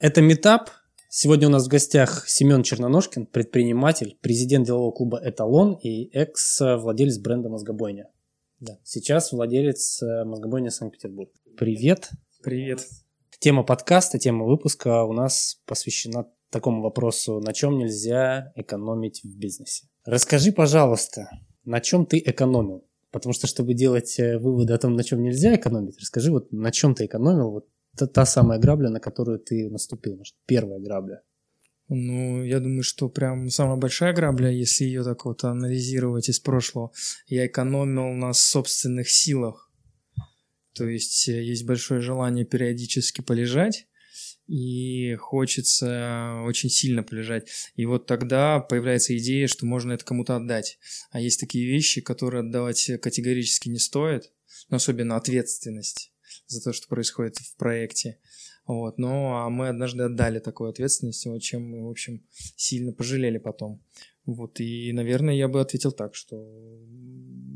Это метап. Сегодня у нас в гостях Семен Черноножкин, предприниматель, президент делового клуба «Эталон» и экс-владелец бренда «Мозгобойня». Да. Сейчас владелец э, «Мозгобойни Санкт-Петербург». Привет. Привет. Тема подкаста, тема выпуска у нас посвящена такому вопросу, на чем нельзя экономить в бизнесе. Расскажи, пожалуйста, на чем ты экономил? Потому что, чтобы делать э, выводы о том, на чем нельзя экономить, расскажи, вот на чем ты экономил, вот та, та самая грабля, на которую ты наступил, может, первая грабля. Ну, я думаю, что прям самая большая грабля, если ее так вот анализировать из прошлого, я экономил на собственных силах. То есть э, есть большое желание периодически полежать, и хочется очень сильно полежать. И вот тогда появляется идея, что можно это кому-то отдать. А есть такие вещи, которые отдавать категорически не стоит, но особенно ответственность за то, что происходит в проекте. Вот. Ну, а мы однажды отдали такую ответственность, о чем мы, в общем, сильно пожалели потом. Вот. И, наверное, я бы ответил так, что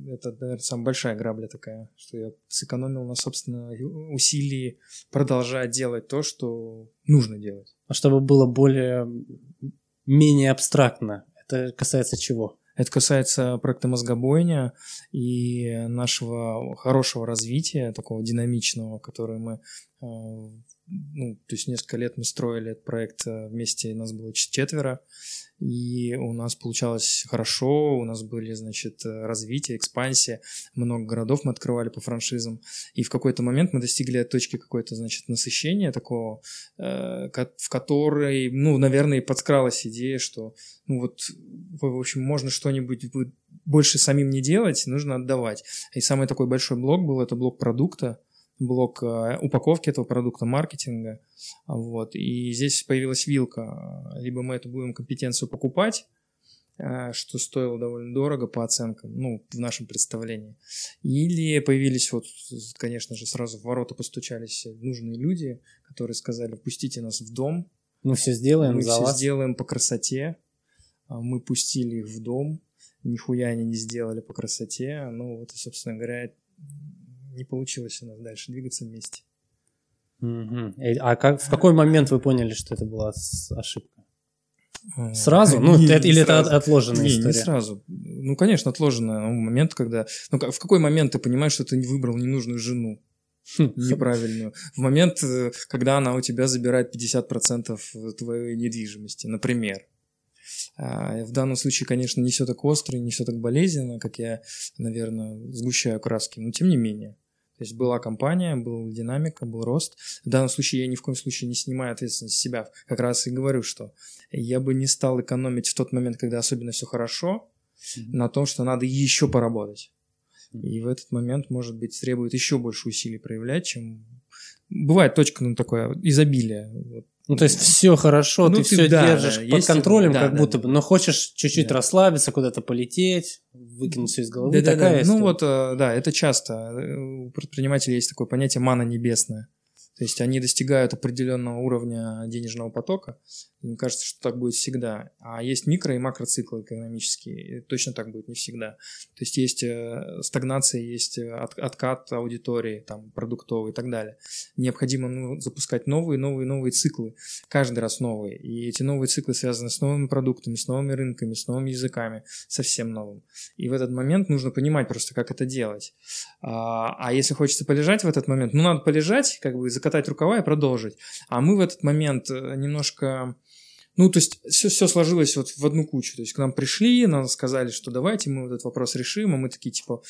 это, наверное, самая большая грабля такая, что я сэкономил на, собственно, усилии продолжать делать то, что нужно делать. А чтобы было более, менее абстрактно, это касается чего? Это касается проекта «Мозгобойня» и нашего хорошего развития, такого динамичного, который мы э, ну, то есть несколько лет мы строили этот проект э, вместе, нас было четверо, и у нас получалось хорошо, у нас были, значит, э, развитие, экспансия, много городов мы открывали по франшизам, и в какой-то момент мы достигли точки какой-то, значит, насыщения такого, э, в которой, ну, наверное, и подскралась идея, что, ну, вот, в общем, можно что-нибудь больше самим не делать, нужно отдавать. И самый такой большой блок был, это блок продукта, блок э, упаковки этого продукта, маркетинга. Вот. И здесь появилась вилка. Либо мы эту будем компетенцию покупать, э, что стоило довольно дорого по оценкам, ну, в нашем представлении. Или появились вот, конечно же, сразу в ворота постучались нужные люди, которые сказали, пустите нас в дом. Мы все сделаем мы за все вас. сделаем по красоте. А мы пустили их в дом, нихуя они не сделали по красоте. Ну, вот, собственно говоря, не получилось у нас дальше двигаться вместе. Угу. А как, в какой момент вы поняли, что это была ошибка? Сразу? Ну, не, это, не или сразу. это отложенная не, история? Не сразу. Ну, конечно, отложенная. Момент, когда... Ну, в какой момент ты понимаешь, что ты не выбрал ненужную жену? Хм. Неправильную. В момент, э, когда она у тебя забирает 50% твоей недвижимости, например. А, в данном случае, конечно, не все так остро, не все так болезненно, как я, наверное, сгущаю краски, но тем не менее. То есть была компания, была динамика, был рост. В данном случае я ни в коем случае не снимаю ответственность с себя. Как раз и говорю, что я бы не стал экономить в тот момент, когда особенно все хорошо, mm-hmm. на том, что надо еще поработать. Mm-hmm. И в этот момент, может быть, требует еще больше усилий проявлять, чем... Бывает точка, ну, такое изобилие. Вот ну, то есть все хорошо, ну, ты, ты все да, держишь да, под контролем, да, как да, будто бы, но хочешь чуть-чуть да. расслабиться, куда-то полететь, выкинуть все из головы. Да, да, да. Ну вот, э, да, это часто. У предпринимателей есть такое понятие мана небесная. То есть они достигают определенного уровня денежного потока, и мне кажется, что так будет всегда. А есть микро- и макроциклы экономические, и точно так будет не всегда. То есть есть э, стагнация, есть э, от, откат аудитории, там, продуктовый и так далее. Необходимо ну, запускать новые, новые, новые циклы, каждый раз новые. И эти новые циклы связаны с новыми продуктами, с новыми рынками, с новыми языками, совсем новым. И в этот момент нужно понимать просто, как это делать. А, а если хочется полежать в этот момент, ну, надо полежать, как бы закатать рукава и продолжить. А мы в этот момент э, немножко... Ну, то есть все, все сложилось вот в одну кучу. То есть к нам пришли, нам сказали, что давайте мы этот вопрос решим, а мы такие типа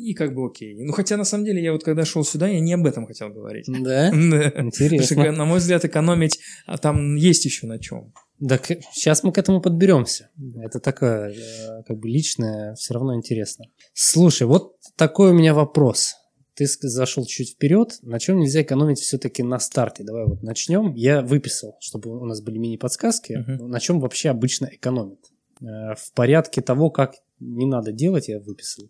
и как бы окей. Ну, хотя на самом деле я вот когда шел сюда, я не об этом хотел говорить. Да? да. Интересно. Потому что, на мой взгляд, экономить а там есть еще на чем. Так сейчас мы к этому подберемся. Это такое, э, как бы личное, все равно интересно. Слушай, вот такой у меня вопрос ты зашел чуть вперед, на чем нельзя экономить все-таки на старте. Давай вот начнем. Я выписал, чтобы у нас были мини-подсказки, uh-huh. на чем вообще обычно экономят. Э, в порядке того, как не надо делать, я выписал.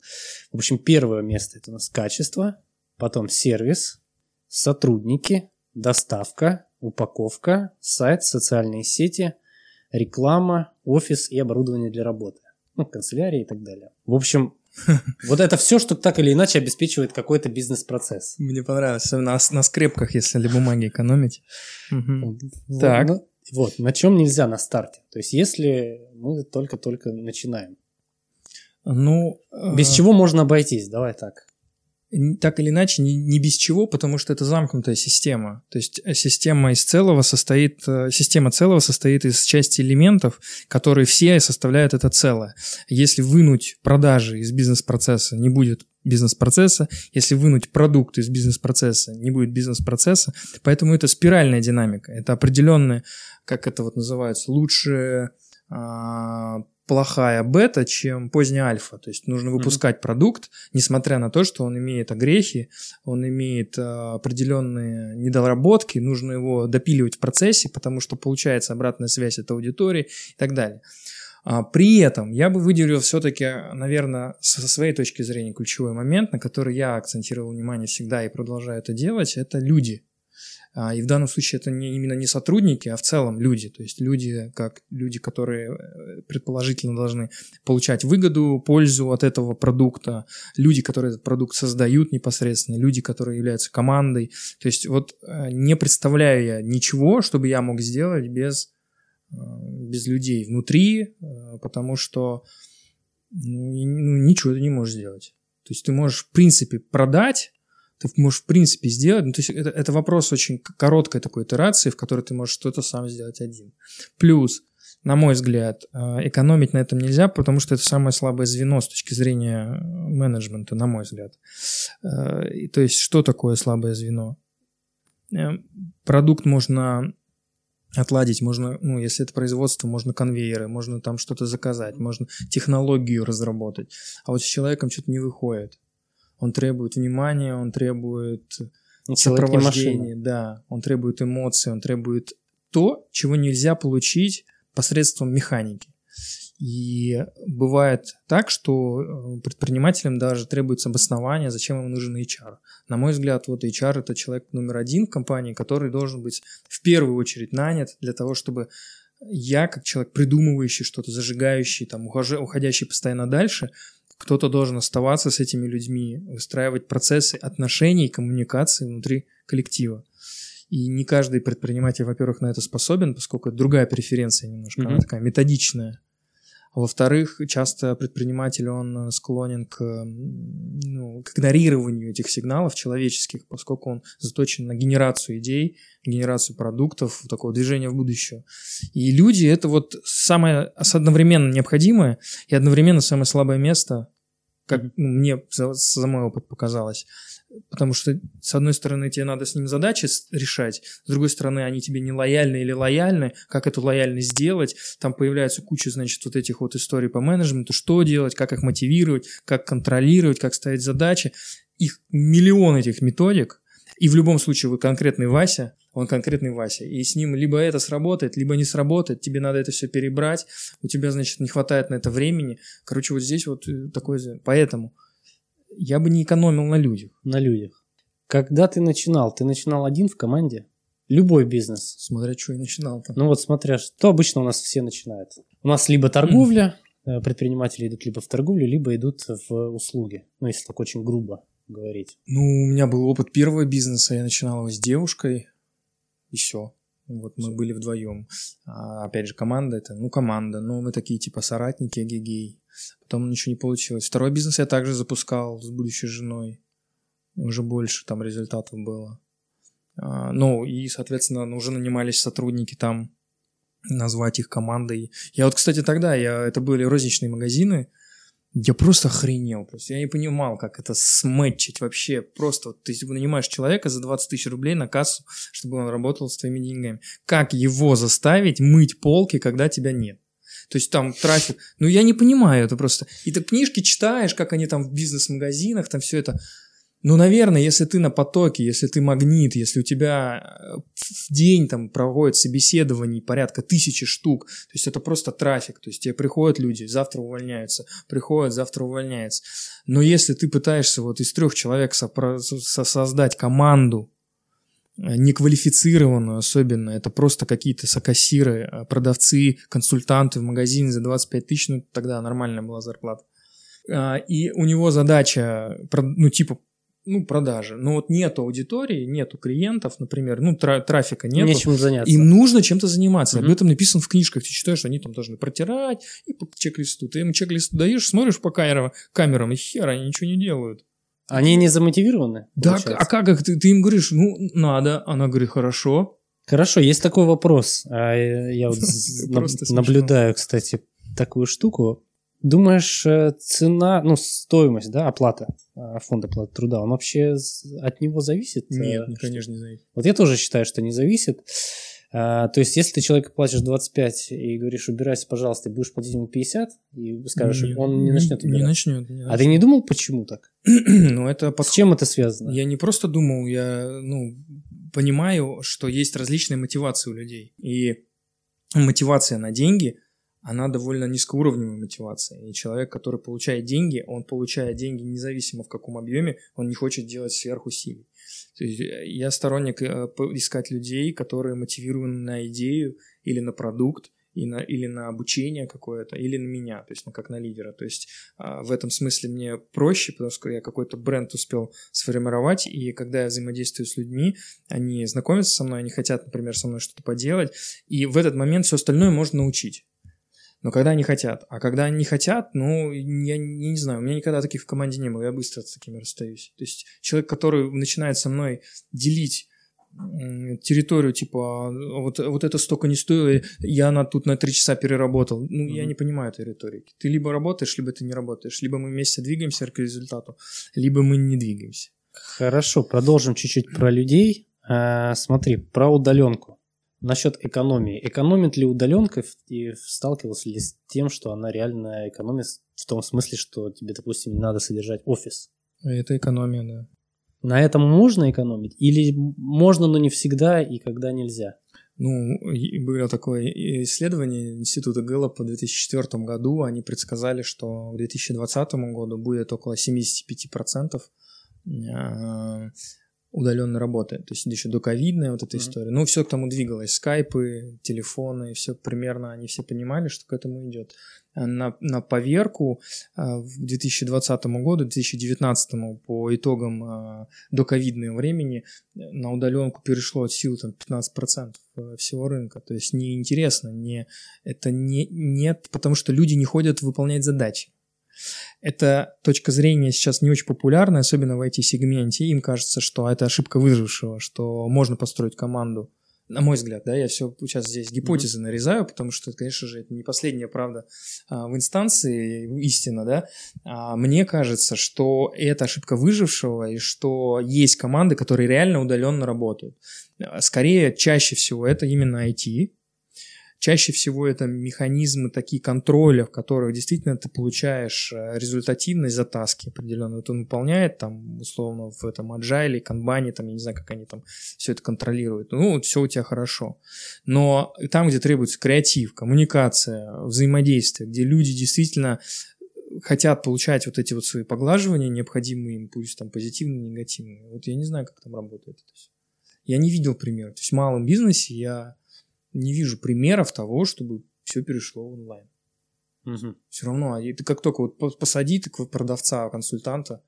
В общем, первое место это у нас качество, потом сервис, сотрудники, доставка, упаковка, сайт, социальные сети, реклама, офис и оборудование для работы. Ну, канцелярия и так далее. В общем, Вот это все, что так или иначе обеспечивает какой-то бизнес-процесс. Мне понравилось, особенно на, скрепках, если для бумаги экономить. Так. ну, Вот, на чем нельзя на старте. То есть, если мы только-только начинаем. Ну, Без э, чего можно обойтись? Давай так. Так или иначе, не, не без чего, потому что это замкнутая система. То есть э, система из целого состоит, э, система целого состоит из части элементов, которые все составляют это целое. Если вынуть продажи из бизнес-процесса, не будет бизнес-процесса. Если вынуть продукт из бизнес-процесса, не будет бизнес-процесса. Поэтому это спиральная динамика. Это определенная, как это вот называется, лучше а, плохая бета, чем поздняя альфа. То есть нужно выпускать продукт, несмотря на то, что он имеет огрехи, он имеет а, определенные недоработки, нужно его допиливать в процессе, потому что получается обратная связь от аудитории и так далее. А, При этом я бы выделил все-таки, наверное, со своей точки зрения ключевой момент, на который я акцентировал внимание всегда и продолжаю это делать, это люди. А, И в данном случае это не, именно не сотрудники, а в целом люди. То есть люди, как люди, которые э, предположительно должны получать выгоду, пользу от этого продукта, люди, которые этот продукт создают непосредственно, люди, которые являются командой. То есть вот э, не представляю я ничего, чтобы я мог сделать без, э, без людей внутри, потому что ну, ну, ничего ты не можешь сделать. То есть ты можешь, в принципе, продать, ты можешь, в принципе, сделать. Ну, то есть это, это вопрос очень короткой такой итерации, в которой ты можешь что-то сам сделать один. Плюс, на мой взгляд, э, экономить на этом нельзя, потому что это самое слабое звено с точки зрения э, менеджмента, на мой взгляд. Э, То есть что такое слабое звено? Продукт можно отладить, можно, ну, если это производство, можно конвейеры, можно там что-то заказать, можно технологию разработать. А вот с человеком что-то не выходит. Он требует внимания, он требует Ну, сопровождения, да, он требует эмоций, он требует то, чего нельзя получить посредством механики. И бывает так, что э, предпринимателям даже требуется обоснование, зачем ему нужен HR. На мой взгляд, вот HR это человек номер один в компании, который должен быть в первую очередь нанят для того, чтобы я, как человек, придумывающий что-то, зажигающий, там, уходящий постоянно дальше, кто-то должен оставаться с этими людьми, выстраивать процессы отношений, коммуникации внутри коллектива. И не каждый предприниматель, во-первых, на это способен, поскольку это другая преференция немножко, она Мгм. такая методичная. Во-вторых, часто предприниматель, он э, склонен к, ну, к игнорированию этих сигналов человеческих, поскольку он заточен на генерацию идей, генерацию продуктов, такого движения в будущее. И люди — это вот самое одновременно необходимое и одновременно самое слабое место, как ну, мне за, за мой опыт показалось. Потому что, с одной стороны, тебе надо с ним задачи решать, с другой стороны, они тебе не лояльны или лояльны, как эту лояльность сделать, там появляется куча, значит, вот этих вот историй по менеджменту, что делать, как их мотивировать, как контролировать, как ставить задачи. Их миллион этих методик, и в любом случае вы конкретный Вася, он конкретный Вася, и с ним либо это сработает, либо не сработает, тебе надо это все перебрать, у тебя, значит, не хватает на это времени. Короче, вот здесь вот э, такой... за- Поэтому я бы не экономил на людях. На людях. Когда ты начинал, ты начинал один в команде? Любой бизнес. Смотря что я начинал-то. Ну вот смотря, что обычно у нас все начинают. У нас либо торговля, э, предприниматели идут либо в торговлю, либо идут в услуги. Ну, если так очень грубо говорить. Ну, у меня был опыт первого бизнеса, я начинал его с девушкой, и все. Вот мы были вдвоем. А, опять же, команда это, ну, команда, но мы такие типа соратники, гигей. Потом ничего не получилось. Второй бизнес я также запускал с будущей женой. Уже больше там результатов было. А, ну, и, соответственно, ну, уже нанимались сотрудники там, назвать их командой. Я вот, кстати, тогда, я, это были розничные магазины, я просто охренел. Просто я не понимал, как это сметчить вообще. Просто вот, ты нанимаешь человека за 20 тысяч рублей на кассу, чтобы он работал с твоими деньгами. Как его заставить мыть полки, когда тебя нет? То есть там трафик. Ну, я не понимаю это просто. И ты книжки читаешь, как они там в бизнес-магазинах, там все это. Ну, наверное, если ты на потоке, если ты магнит, если у тебя э, в день там проводят собеседований порядка тысячи штук, то есть это просто трафик, то есть тебе приходят люди, завтра увольняются, приходят, завтра увольняются. Но если ты пытаешься вот из трех человек со- создать команду, неквалифицированную особенно, это просто какие-то сокассиры, э, продавцы, консультанты в магазине за 25 тысяч, ну тогда нормальная была зарплата. а, и у него задача, ну, типа, ну, продажи. Но вот нету аудитории, нету клиентов, например, ну, тра- трафика нет. Нечем заняться. Им нужно чем-то заниматься. Мгм. Об этом написано в книжках. Ты читаешь, они там должны протирать и по чек-листу. Ты им чек-лист даешь, смотришь по камерам, камерам и хер, они ничего не делают. Они не замотивированы? Да, получается? а как их? Ты, ты им говоришь, ну, надо. Она говорит, хорошо. Хорошо, есть такой вопрос. А, э, Я вот наблюдаю, кстати, такую штуку. Думаешь, э, цена, ну, стоимость, да, оплата а, фонда оплаты труда, он вообще от него зависит? Э, Нет, что- конечно, не зависит. Вот я тоже считаю, что не зависит. А, то есть, если ты человеку платишь 25 и говоришь, убирайся, пожалуйста, и будешь платить ему 50, и скажешь, Не- он не начнет Не убираться. начнет. не А ты не думал, почему так? Ну, это С подход. чем это связано? Я не просто думал, я, ну, понимаю, что есть различные мотивации у людей. И мотивация на деньги, она довольно низкоуровневая мотивация. И человек, который получает деньги, он получает деньги независимо в каком объеме, он не хочет делать сверхусилий. Э, я сторонник э, искать людей, которые мотивированы на идею или на продукт, и на, или на обучение какое-то, или на меня, то есть ну, как на лидера. То есть а, в этом смысле мне проще, потому что я какой-то бренд успел сформировать, и когда я взаимодействую с людьми, они знакомятся со мной, они хотят, например, со мной что-то поделать, и в этот момент все остальное можно научить. Но когда они хотят. А когда они не хотят, ну, я, я не знаю, у меня никогда таких в команде не было, я быстро с такими расстаюсь. То есть человек, который начинает со мной делить территорию, типа, вот, вот это столько не стоило, я на, тут на три часа переработал. Ну, я Мгм. не понимаю этой риторики. Ты либо работаешь, либо ты не работаешь. Либо мы вместе двигаемся к результату, либо мы не двигаемся. Хорошо, продолжим чуть-чуть про людей. А, смотри, про удаленку. Насчет экономии. Экономит ли удаленка в- и сталкивался ли с тем, что она реально экономит в том смысле, что тебе, допустим, не надо содержать офис? Это экономия, да. На этом можно экономить? Или можно, но не всегда и когда нельзя? Ну, было такое исследование Института Гэллопа в 2004 году. Они предсказали, что к 2020 году будет около 75% а, удаленной работы. То есть еще до ковидная вот эта Мгм. история. Ну, все к тому двигалось. Скайпы, телефоны, все примерно, они все понимали, что к этому идет. А На, на поверку а, в 2020 году, 2019 по итогам а, доковидного времени на удаленку перешло от силы там 15% всего рынка. То есть неинтересно, не, это не, нет, потому что люди не ходят выполнять задачи. Эта точка зрения сейчас не очень популярна, особенно в IT-сегменте. Им кажется, что это ошибка выжившего, что можно построить команду. На мой взгляд, да, я все сейчас здесь гипотезы нарезаю, потому что, конечно же, это не последняя правда а, в инстанции, истина, да. А, мне кажется, что это ошибка выжившего, и что есть команды, которые реально удаленно работают. А, Скорее, чаще всего это именно IT, Чаще всего это механизмы такие контроля, в которых действительно ты получаешь э, результативность за таски определенно. Вот он выполняет там условно в этом agile, канбане, там я не знаю, как они там все это контролируют. Ну, вот все у тебя хорошо. Но там, где требуется креатив, коммуникация, взаимодействие, где люди действительно хотят получать вот эти вот свои поглаживания, необходимые им, пусть там позитивные, негативные. Вот я не знаю, как там работает это. Я не видел примеров. То есть в малом бизнесе я не вижу примеров того, чтобы все перешло онлайн. Все равно, а и ты как только вот по- посади ты продавца, консультанта,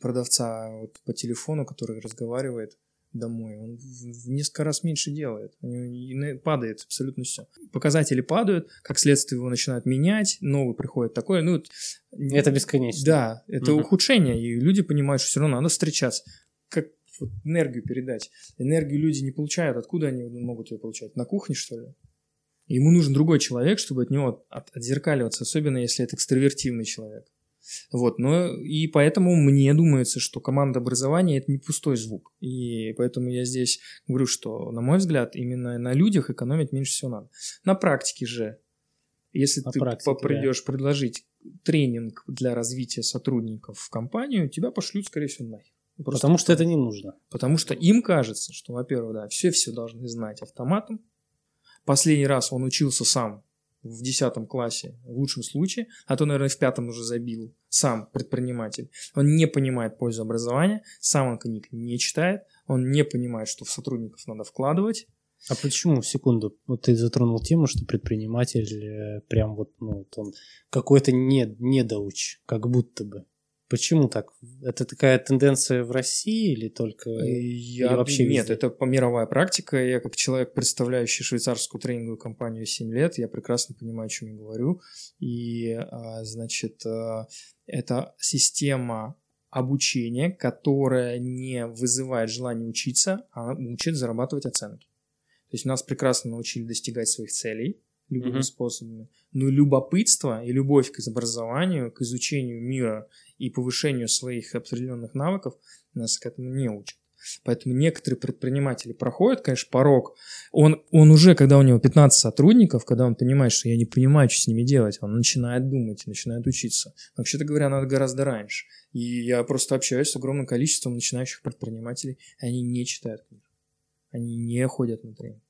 продавца вот по телефону, который разговаривает домой, он в несколько раз меньше делает. Падает абсолютно все. Показатели падают, как следствие его начинают менять, новый приходит такой, ну... Это бесконечно. Да, это Мгм. ухудшение, и люди понимают, что все равно надо встречаться. Как вот энергию передать. Энергию люди не получают. Откуда они могут ее получать? На кухне, что ли? Ему нужен другой человек, чтобы от него от- отзеркаливаться, особенно если это экстравертивный человек. Вот, но и поэтому мне думается, что команда образования это не пустой звук. И поэтому я здесь говорю, что, на мой взгляд, именно на людях экономить меньше всего надо. На практике же, если На ты практике, да. придешь предложить тренинг для развития сотрудников в компанию, тебя пошлют, скорее всего, нахер. Просто Потому что это не нужно. Потому что им кажется, что, во-первых, да, все все должны знать автоматом. Последний раз он учился сам в 10 классе, в лучшем случае, а то, наверное, в пятом уже забил сам предприниматель. Он не понимает пользу образования, сам он книг не читает, он не понимает, что в сотрудников надо вкладывать. А почему, секунду, вот ты затронул тему, что предприниматель э, прям вот, ну, вот он какой-то не, недоуч, как будто бы. Почему так? Это такая тенденция в России или только Я, или вообще Нет, везде? это по- мировая практика. Я как человек, представляющий швейцарскую тренинговую компанию 7 лет, я прекрасно понимаю, о чем я говорю. И, а, значит, а, это система обучения, которая не вызывает желание учиться, а учит зарабатывать оценки. То есть нас прекрасно научили достигать своих целей любыми Мгм. способами. Но любопытство и любовь к образованию, к изучению мира и повышению своих определенных навыков нас к этому не учат. Поэтому некоторые предприниматели проходят, конечно, порог. Он, он уже, когда у него 15 сотрудников, когда он понимает, что я не понимаю, что с ними делать, он начинает думать, начинает учиться. Вообще-то говоря, надо гораздо раньше. И я просто общаюсь с огромным количеством начинающих предпринимателей, и они не читают книг. Они не ходят на тренинг.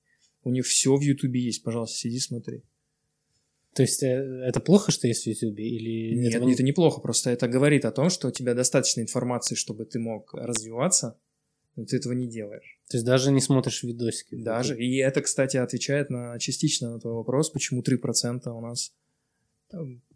У них все в Ютубе есть, пожалуйста, сиди, смотри. То есть э, это плохо, что есть в Ютубе? Или Нет, этого это неплохо, просто это говорит о том, что у тебя достаточно информации, чтобы ты мог развиваться, но ты этого не делаешь. То есть даже не смотришь видосики? Даже. И это, кстати, отвечает на частично на твой вопрос, почему 3% у нас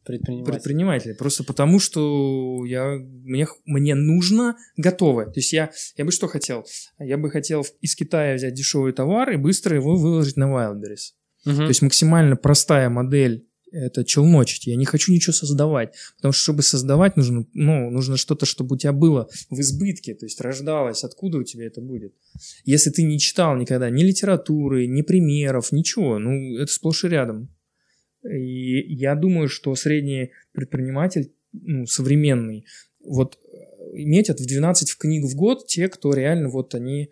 Предприниматель. предприниматели. Просто потому, что я, мне, мне нужно готовое. То есть я, я бы что хотел? Я бы хотел из Китая взять дешевый товар и быстро его выложить на Wildberries. Мгм. То есть максимально простая модель это челночить. Я не хочу ничего создавать. Потому что, чтобы создавать, нужно, ну, нужно что-то, чтобы у тебя было в избытке, то есть рождалось. Откуда у тебя это будет? Если ты не читал никогда ни литературы, ни примеров, ничего, ну, это сплошь и рядом. И я думаю, что средний предприниматель, ну, современный, вот э, метят в 12 в книг в год те, кто реально вот они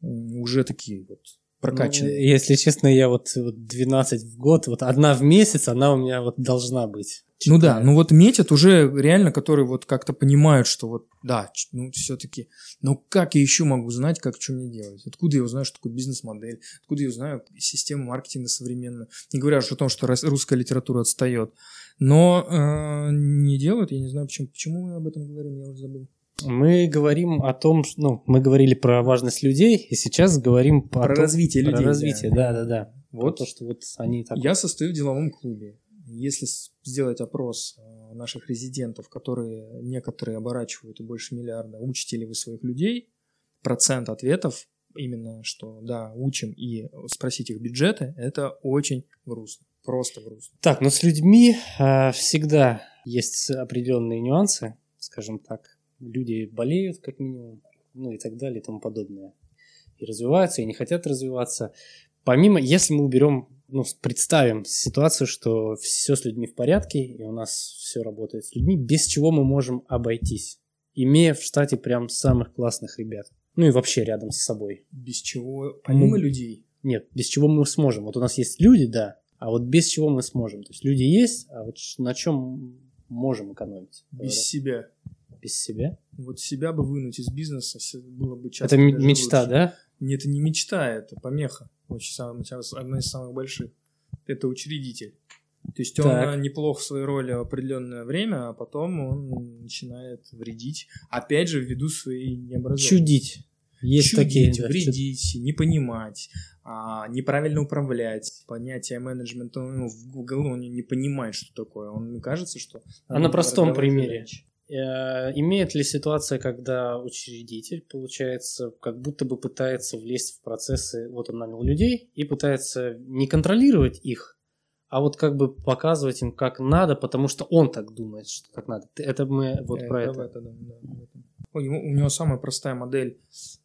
уже такие вот прокачанные. Ну, если честно, я вот, вот 12 в год, вот одна в месяц, она у меня вот должна быть. Ну да, Читаю. ну вот метят уже реально, которые вот как-то понимают, что вот, да, ну все-таки, ну как я еще могу знать, как что мне делать? Откуда я узнаю, что такое бизнес-модель? Откуда я узнаю систему маркетинга современную? Не говоря уж о том, что русская литература отстает. Но э, не делают, я не знаю, почему. Почему мы об этом говорим, я уже забыл. Мы говорим о том, ну, мы говорили про важность людей, и сейчас говорим по Про том- развитие про людей, да. развитие, да, да, да. Про Вот то, что вот они так. Я состою в деловом клубе. Если сделать опрос э, наших резидентов, которые некоторые оборачивают и больше миллиарда, учите ли вы своих людей, процент ответов именно, что да, учим, и спросить их бюджеты, это очень грустно. Просто грустно. Так, но с людьми а, всегда есть определенные нюансы, скажем так. Люди болеют, как минимум, ну и так далее и тому подобное. И развиваются, и не хотят развиваться. Помимо, если мы уберем, ну, представим ситуацию, что все с людьми в порядке, и у нас все работает с людьми, без чего мы можем обойтись, имея в штате прям самых классных ребят. Ну и вообще рядом с собой. Без чего, помимо Ну, людей, Нет, без чего мы сможем. Вот у нас есть люди, да, а вот без чего мы сможем. То есть люди есть, а вот на чем можем экономить? без себя. Без себя? Вот себя бы вынуть из бизнеса было бы часто Это мечта, лучше. да? Нет, это не мечта, это помеха. Очень сам- сейчас одна из самых больших. Это учредитель. То есть он Так. э, неплох в своей роли определенное время, а потом он начинает вредить. Опять же, ввиду своей необразованности. Чудить. Есть такие. Чудить, да, чуд- вредить, не понимать, а, неправильно управлять. Понятие менеджмента у него в в голову он не понимает, что такое. Он кажется, что... А на простом примере? иначе. Э, Имеет ли ситуация, когда учредитель, получается, как будто бы пытается влезть в процессы, вот он нанял людей и пытается не контролировать их, а вот как бы показывать им, как надо, потому что он так думает, что так надо. Это мы вот про Э, это. в да, этом. У него, у него самая простая модель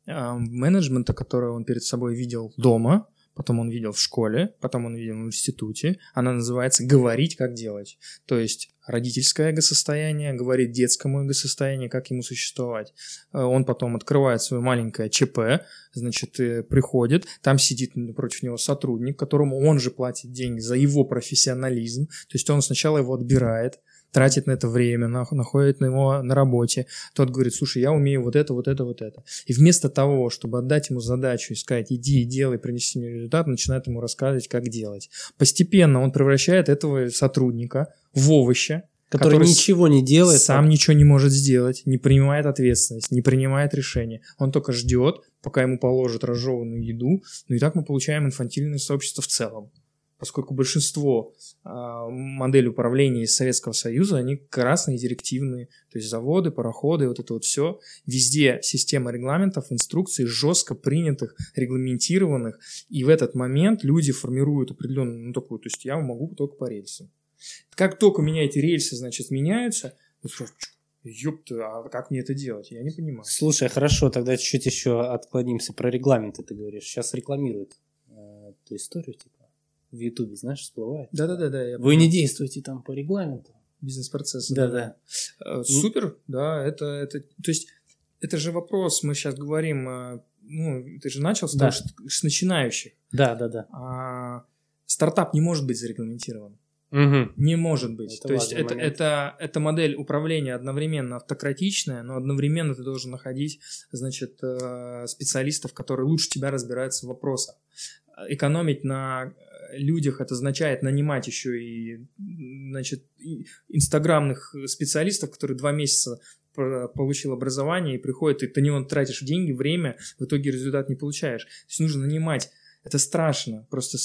а, менеджмента, которую он перед собой видел дома, потом он видел в школе, потом он видел в институте. Она называется «говорить, как делать». То есть родительское эго-состояние говорит детскому эго-состоянию, как ему существовать. Э, Он потом открывает свое маленькое ЧП, значит, э, приходит, там сидит напротив него сотрудник, которому он же платит деньги за его профессионализм. То есть он сначала его отбирает, тратит на это время, нах- находит на его на работе. Тот говорит, слушай, я умею вот это, вот это, вот это. И вместо того, чтобы отдать ему задачу и сказать, иди и делай, принеси мне результат, начинает ему рассказывать, как делать. Постепенно он превращает этого сотрудника в овоща, который, который ничего не делает. сам ничего не может сделать, не принимает ответственность, не принимает решения. Он только ждет, пока ему положат разжеванную еду. Ну и так мы получаем инфантильное сообщество в целом. Поскольку большинство а, моделей управления из Советского Союза, они красные, директивные. То есть заводы, пароходы, вот это вот все. Везде система регламентов, инструкций жестко принятых, регламентированных. И в этот момент люди формируют определенную, ну такую, то есть я могу только по рельсам. Как только у меня эти рельсы, значит, меняются, ёпта, а как мне это делать? Я не понимаю. Слушай, хорошо, тогда чуть-чуть еще отклонимся про регламенты, ты говоришь. Сейчас рекламируют э, эту историю, типа, в Ютубе, знаешь, всплывает. Да-да-да. я Вы не действуете там по регламенту. Бизнес-процессы. Да-да. Э, Супер, да, это, это, то есть, это же вопрос, мы сейчас говорим, э, ну, ты же начал с, Да. того, что- с начинающих. Да, да, да. А стартап не может быть зарегламентирован. Мгм. Не может быть. Это То есть это, момент. это, это модель управления одновременно автократичная, но одновременно ты должен находить, значит, э, специалистов, которые лучше тебя разбираются в вопросах. Экономить на людях это означает нанимать еще и, значит, и инстаграмных специалистов, которые два месяца получил образование и приходит, и ты на него тратишь деньги, время, в итоге результат не получаешь. То есть нужно нанимать это страшно. Просто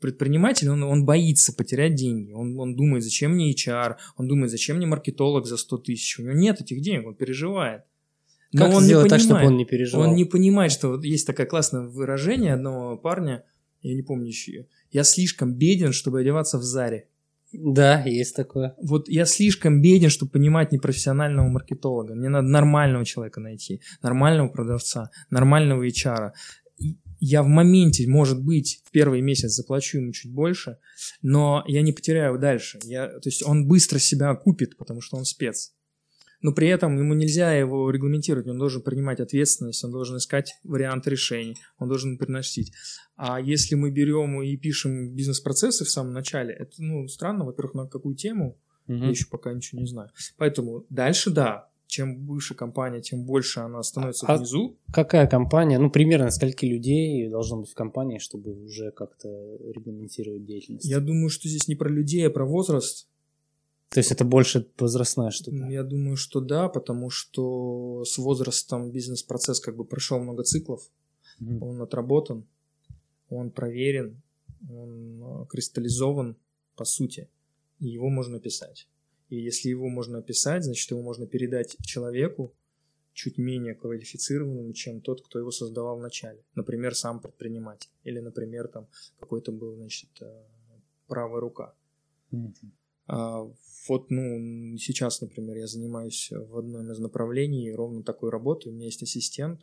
предприниматель, он, он боится потерять деньги. Он, он думает, зачем мне HR, он думает, зачем мне маркетолог за 100 тысяч. У него нет этих денег, он переживает. Как он сделать не так, чтобы понимает, он не переживал? он не понимает, что вот есть такое классное выражение одного парня, я не помню еще, я слишком беден, чтобы одеваться в Заре. Да, есть такое. Вот я слишком беден, чтобы понимать непрофессионального маркетолога. Мне надо нормального человека найти, нормального продавца, нормального HR. Я в моменте, может быть, в первый месяц заплачу ему чуть больше, но я не потеряю дальше. Я, то есть он быстро себя купит, потому что он спец. Но при этом ему нельзя его регламентировать, он должен принимать ответственность, он должен искать варианты решений, он должен приносить. А если мы берем и пишем бизнес-процессы в самом начале, это ну, странно, во-первых, на какую тему, Мгм. я еще пока ничего не знаю. Поэтому дальше да, чем выше компания, тем больше она становится А- внизу. Какая компания, ну, примерно скольки людей должно быть в компании, чтобы уже как-то регламентировать деятельность? Я думаю, что здесь не про людей, а про возраст. То есть это больше возрастная штука. Я думаю, что да, потому что с возрастом бизнес-процесс как бы прошел много циклов, Мгм. он отработан, он проверен, он э, кристаллизован по сути, и его можно писать. И если его можно описать, значит его можно передать человеку чуть менее квалифицированному, чем тот, кто его создавал в начале. Например, сам предприниматель. Или, например, там какой-то был, значит, э, правая рука. Мгм. А, вот, ну, сейчас, например, я занимаюсь в одном из направлений ровно такой работой. У меня есть ассистент,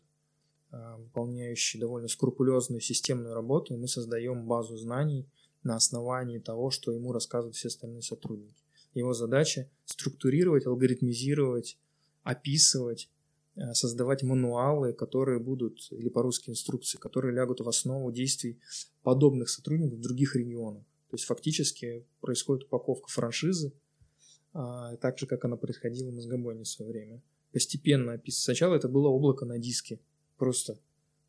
а, выполняющий довольно скрупулезную системную работу, мы создаем базу знаний на основании того, что ему рассказывают все остальные сотрудники. Его задача структурировать, алгоритмизировать, описывать, э, создавать мануалы, которые будут, или по-русски инструкции, которые лягут в основу действий подобных сотрудников в других регионах. То есть фактически происходит упаковка франшизы, а, так же, как она происходила в Мозгобойне в свое время. Постепенно описывать. Сначала это было облако на диске. Просто.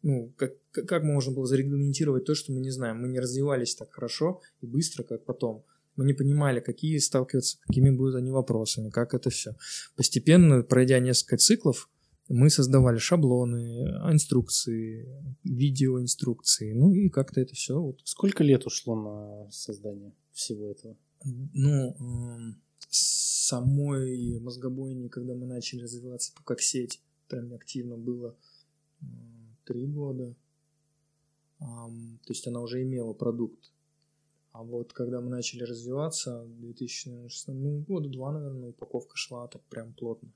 Ну, как как можно было зарегламентировать то, что мы не знаем? Мы не развивались так хорошо и быстро, как потом. Мы не понимали, какие сталкиваться, какими будут они вопросами, как это все. Постепенно, пройдя несколько циклов, мы создавали шаблоны, инструкции, видеоинструкции, ну и как-то это все вот Сколько лет ушло на создание всего этого? Ну, эм, самой мозгобойни, когда мы начали развиваться как сеть, там активно было три года. То есть она уже имела продукт. А вот когда мы начали развиваться, в 2016, ну, года два, наверное, упаковка шла так прям плотно.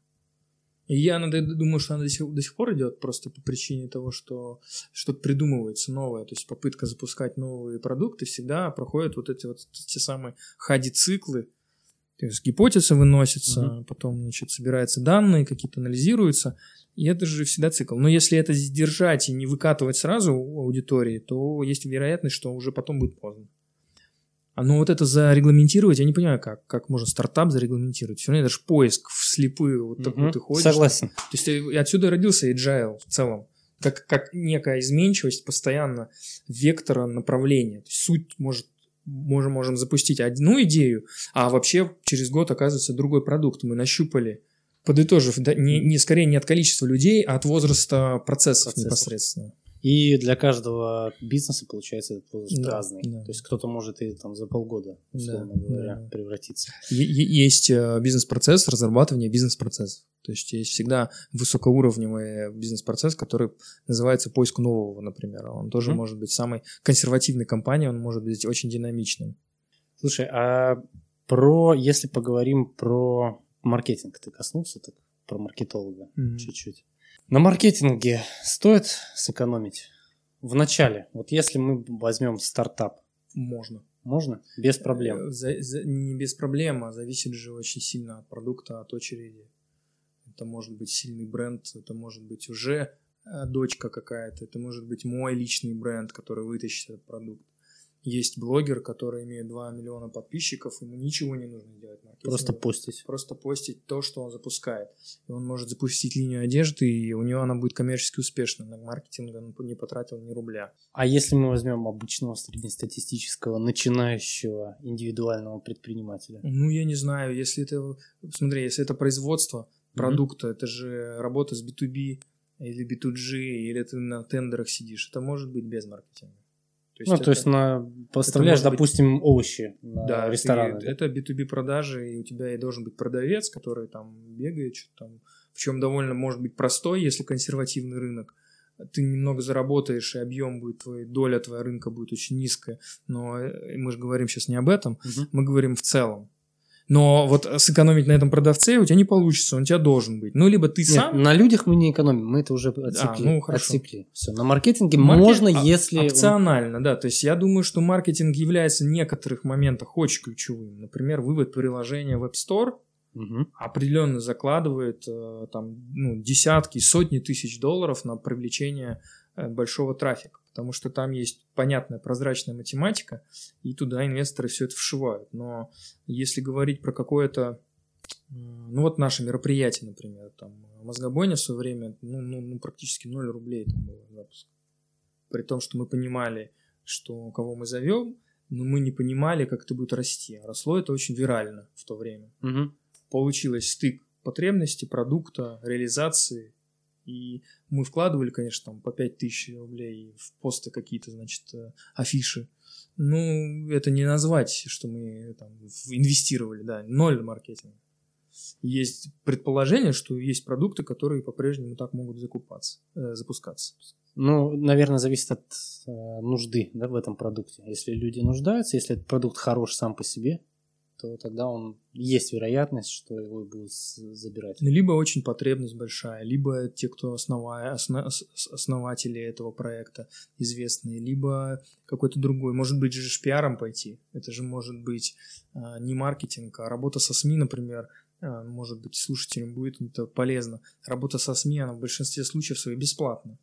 И я надо- думаю, что она до сих, до сих пор идет просто по причине того, что что-то придумывается новое. То есть попытка запускать новые продукты всегда проходит вот эти вот те самые хади-циклы. То есть гипотеза выносится, Мгм. потом, значит, собираются данные, какие-то анализируются. И это же всегда цикл. Но если это держать и не выкатывать сразу у аудитории, то есть вероятность, что уже потом будет поздно. А ну вот это зарегламентировать, я не понимаю, как. Как можно стартап зарегламентировать? Все равно это же поиск вслепую. Вот такой Мгм. ты ходишь. Согласен. То есть э, и отсюда родился agile в целом. Как, как некая изменчивость постоянно вектора направления. То есть суть может можем, можем запустить одну идею, а вообще через год оказывается другой продукт. Мы нащупали, подытожив, да, не, не скорее не от количества людей, а от возраста процессов, процессов. непосредственно. И для каждого бизнеса, получается, этот возраст да, разный. Да. То есть кто-то может и там за полгода, условно да, говоря, да. превратиться. Есть э, бизнес-процесс разрабатывания бизнес-процессов. То есть есть всегда высокоуровневый бизнес-процесс, который называется поиск нового, например. Он тоже mm-hmm. может быть самой консервативной компанией, он может быть очень динамичным. Слушай, а про, если поговорим про маркетинг, ты коснулся так, про маркетолога mm-hmm. чуть-чуть. На маркетинге стоит сэкономить? В начале, вот если мы возьмем стартап. Можно. Можно? Без проблем. Э, за, за, не без проблем, а зависит же очень сильно от продукта, от очереди. Это может быть сильный бренд, это может быть уже э, дочка какая-то, это может быть мой личный бренд, который вытащит этот продукт. Есть блогер, который имеет 2 миллиона подписчиков, ему ничего не нужно делать. Просто постить. Просто постить то, что он запускает. И он может запустить линию одежды, и у него она будет коммерчески успешна. На маркетинг он не потратил ни рубля. А если мы возьмем обычного среднестатистического начинающего индивидуального предпринимателя? Ну, я не знаю. Если это, смотри, если это производство продукта, mm-hmm. это же работа с B2B или B2G, или ты на тендерах сидишь, это может быть без маркетинга. То есть ну, это, то есть на поставляешь, допустим, быть... овощи на да, да? Это B2B продажи, и у тебя и должен быть продавец, который там бегает, что-то там, в чем довольно может быть простой, если консервативный рынок. Ты немного заработаешь, и объем будет твой, доля твоя рынка будет очень низкая. Но э, мы же говорим сейчас не об этом, угу. мы говорим в целом. Но вот сэкономить на этом продавце у тебя не получится, он у тебя должен быть. Ну, либо ты Нет, сам... на людях мы не экономим, мы это уже отсекли. А, ну, хорошо. отсекли. Все, на маркетинге Маркет... можно, а, если... Опционально, да. То есть я думаю, что маркетинг является в некоторых моментах очень ключевым. Например, вывод приложения в App Store угу. определенно закладывает э, там, ну, десятки, сотни тысяч долларов на привлечение э, большого трафика потому что там есть понятная прозрачная математика, и туда инвесторы все это вшивают. Но если говорить про какое-то, ну вот наше мероприятие, например, там мозгобойня в свое время, ну, ну, ну практически 0 рублей там было запуск. При том, что мы понимали, что кого мы зовем, но мы не понимали, как это будет расти. А росло это очень вирально в то время. Угу. Получилось стык потребности, продукта, реализации и мы вкладывали, конечно, там по 5 тысяч рублей в посты какие-то, значит, э, афиши. Ну, это не назвать, что мы там инвестировали, да, ноль маркетинга. Есть предположение, что есть продукты, которые по-прежнему так могут закупаться, э, запускаться. Ну, наверное, зависит от э, нужды да, в этом продукте. Если люди нуждаются, если этот продукт хорош сам по себе, то тогда он есть вероятность, что его будут забирать. Ну, либо очень потребность большая, либо те, кто основа... основ... основатели этого проекта известные, либо какой-то другой. Может быть же пиаром пойти. Это же может быть а, не маркетинг, а работа со СМИ, например. А, может быть, слушателям будет это полезно. Работа со СМИ, она в большинстве случаев своей бесплатна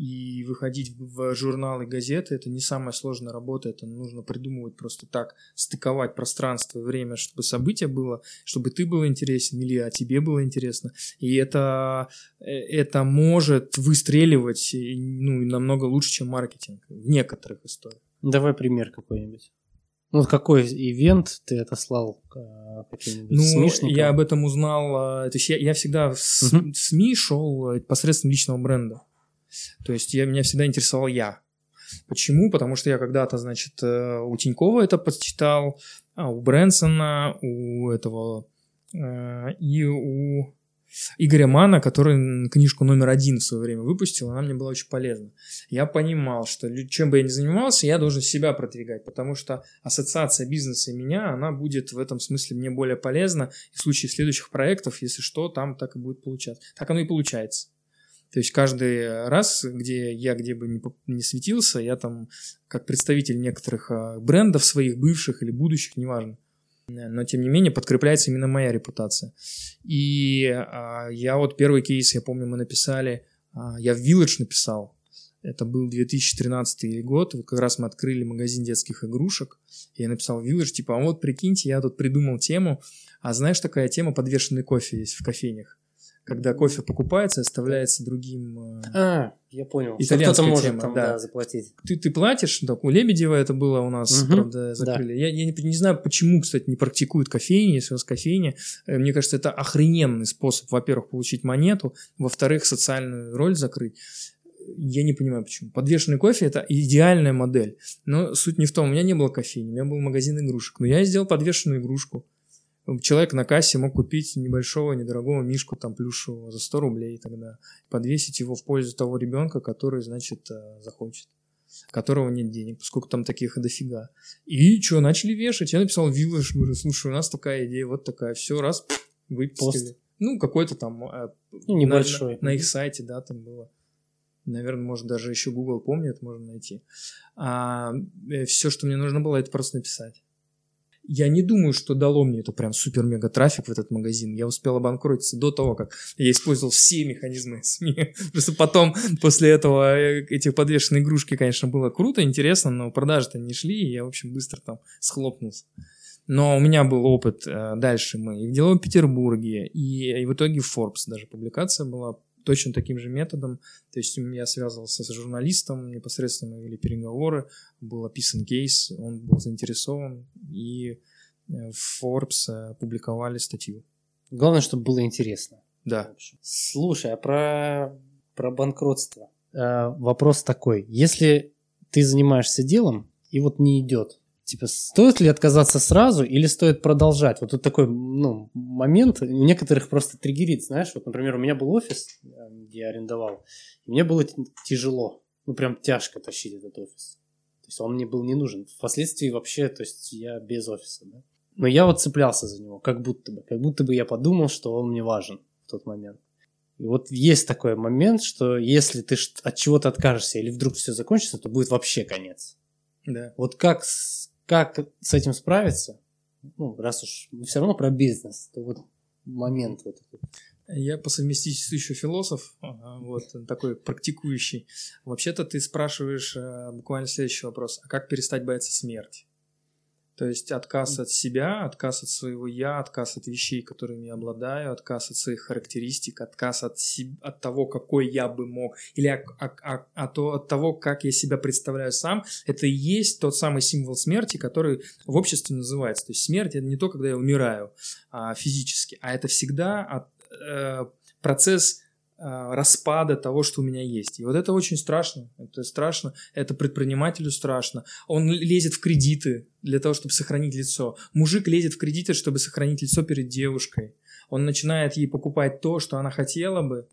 и выходить в журналы, газеты, это не самая сложная работа, это нужно придумывать просто так, стыковать пространство и время, чтобы событие было, чтобы ты был интересен или а тебе было интересно. И это, э, это может выстреливать ну, намного лучше, чем маркетинг в некоторых историях. Давай пример какой-нибудь. Ну, какой ивент ты отослал а, каким-нибудь Ну, смешникам? я об этом узнал. А, то есть я, я всегда в. СМИ шел посредством личного бренда. То есть я, меня всегда интересовал я. Почему? Потому что я когда-то, значит, э, у Тинькова это почитал, а у Брэнсона, у этого э, и у Игоря Мана, который книжку номер один в свое время выпустил, она мне была очень полезна. Я понимал, что чем бы я ни занимался, я должен себя продвигать, потому что ассоциация бизнеса и меня, она будет в этом смысле мне более полезна. И в случае следующих проектов, если что, там так и будет получаться. Так оно и получается. То есть каждый раз, где я где бы не, светился, я там как представитель некоторых а, брендов своих, бывших или будущих, неважно. Но тем не менее подкрепляется именно моя репутация. И а, я вот первый кейс, я помню, мы написали, а, я в Village написал, это был 2013 год, вот как раз мы открыли магазин детских игрушек. Я написал Village, типа, а вот прикиньте, я тут придумал тему. А знаешь, такая тема подвешенный кофе есть в кофейнях? Когда кофе покупается, оставляется другим. Э, а, я понял. Итальянская может тема, там, да. да, заплатить. Ты, ты платишь, так, у Лебедева это было у нас, Мгм, правда, закрыли. Я, я не, не знаю, почему, кстати, не практикуют кофейни, если у вас кофейня. Э, Мне кажется, это охрененный способ, во-первых, получить монету, во-вторых, социальную роль закрыть. Я не понимаю, почему. Подвешенный кофе – это идеальная модель. Но суть не в том, у меня не было кофейни, у меня был магазин игрушек. Но я сделал подвешенную игрушку. Человек на кассе мог купить небольшого, недорогого мишку там плюшевого за 100 рублей тогда, подвесить его в пользу того ребенка, который, значит, э, захочет, которого нет денег, поскольку там таких и дофига. И что, начали вешать. Я написал Виллаж, говорю, слушай, у нас такая идея, вот такая, все, раз, выпустили. Пост. Ну, какой-то там э, Ну, на- небольшой. На, на их сайте, да, там было. Наверное, может, даже еще Google помнит, можно найти. А, все, что мне нужно было, это просто написать. Я не думаю, что дало мне это прям супер-мега трафик в этот магазин. Я успел обанкротиться до того, как я использовал все механизмы СМИ. Просто потом, после этого, э, этих подвешенных игрушки, конечно, было круто, интересно, но продажи-то не шли, и я, в общем, быстро там схлопнулся. Но у меня был опыт э, дальше мы и в Деловом Петербурге, и, и в итоге Forbes даже публикация была точно таким же методом. То есть я связывался с журналистом, непосредственно мы вели переговоры, был описан кейс, он был заинтересован, и э, в Forbes публиковали статью. Главное, чтобы было интересно. Да. Слушай, а про, про банкротство. Э, вопрос такой. Если ты занимаешься делом, и вот не идет, типа, стоит ли отказаться сразу или стоит продолжать? Вот тут такой, ну, момент, у некоторых просто триггерит, знаешь, вот, например, у меня был офис, э, где я арендовал, и мне было тяжело, ну, прям тяжко тащить этот офис. То есть он мне был не нужен. Впоследствии вообще, то есть я без офиса, да. Но я вот цеплялся за него, как будто бы, как будто бы я подумал, что он мне важен в тот момент. И вот есть такой момент, что если ты от чего-то откажешься или вдруг все закончится, то будет вообще конец. Да. Вот как как с этим справиться? Ну, раз уж мы все равно про бизнес, то вот момент вот этот. Я по совместительству еще философ, вот такой практикующий. Вообще-то ты спрашиваешь э, буквально следующий вопрос: а как перестать бояться смерти? То есть отказ от себя, отказ от своего я, отказ от вещей, которыми я обладаю, отказ от своих характеристик, отказ от, себ- от того, какой я бы мог, или о- о- о- от, то- от того, как я себя представляю сам, это и есть тот самый символ смерти, который в обществе называется. То есть смерть это не то, когда я умираю а, физически, а это всегда от, э, процесс распада того, что у меня есть. И вот это очень страшно. Это страшно. Это предпринимателю страшно. Он лезет в кредиты для того, чтобы сохранить лицо. Мужик лезет в кредиты, чтобы сохранить лицо перед девушкой. Он начинает ей покупать то, что она хотела бы,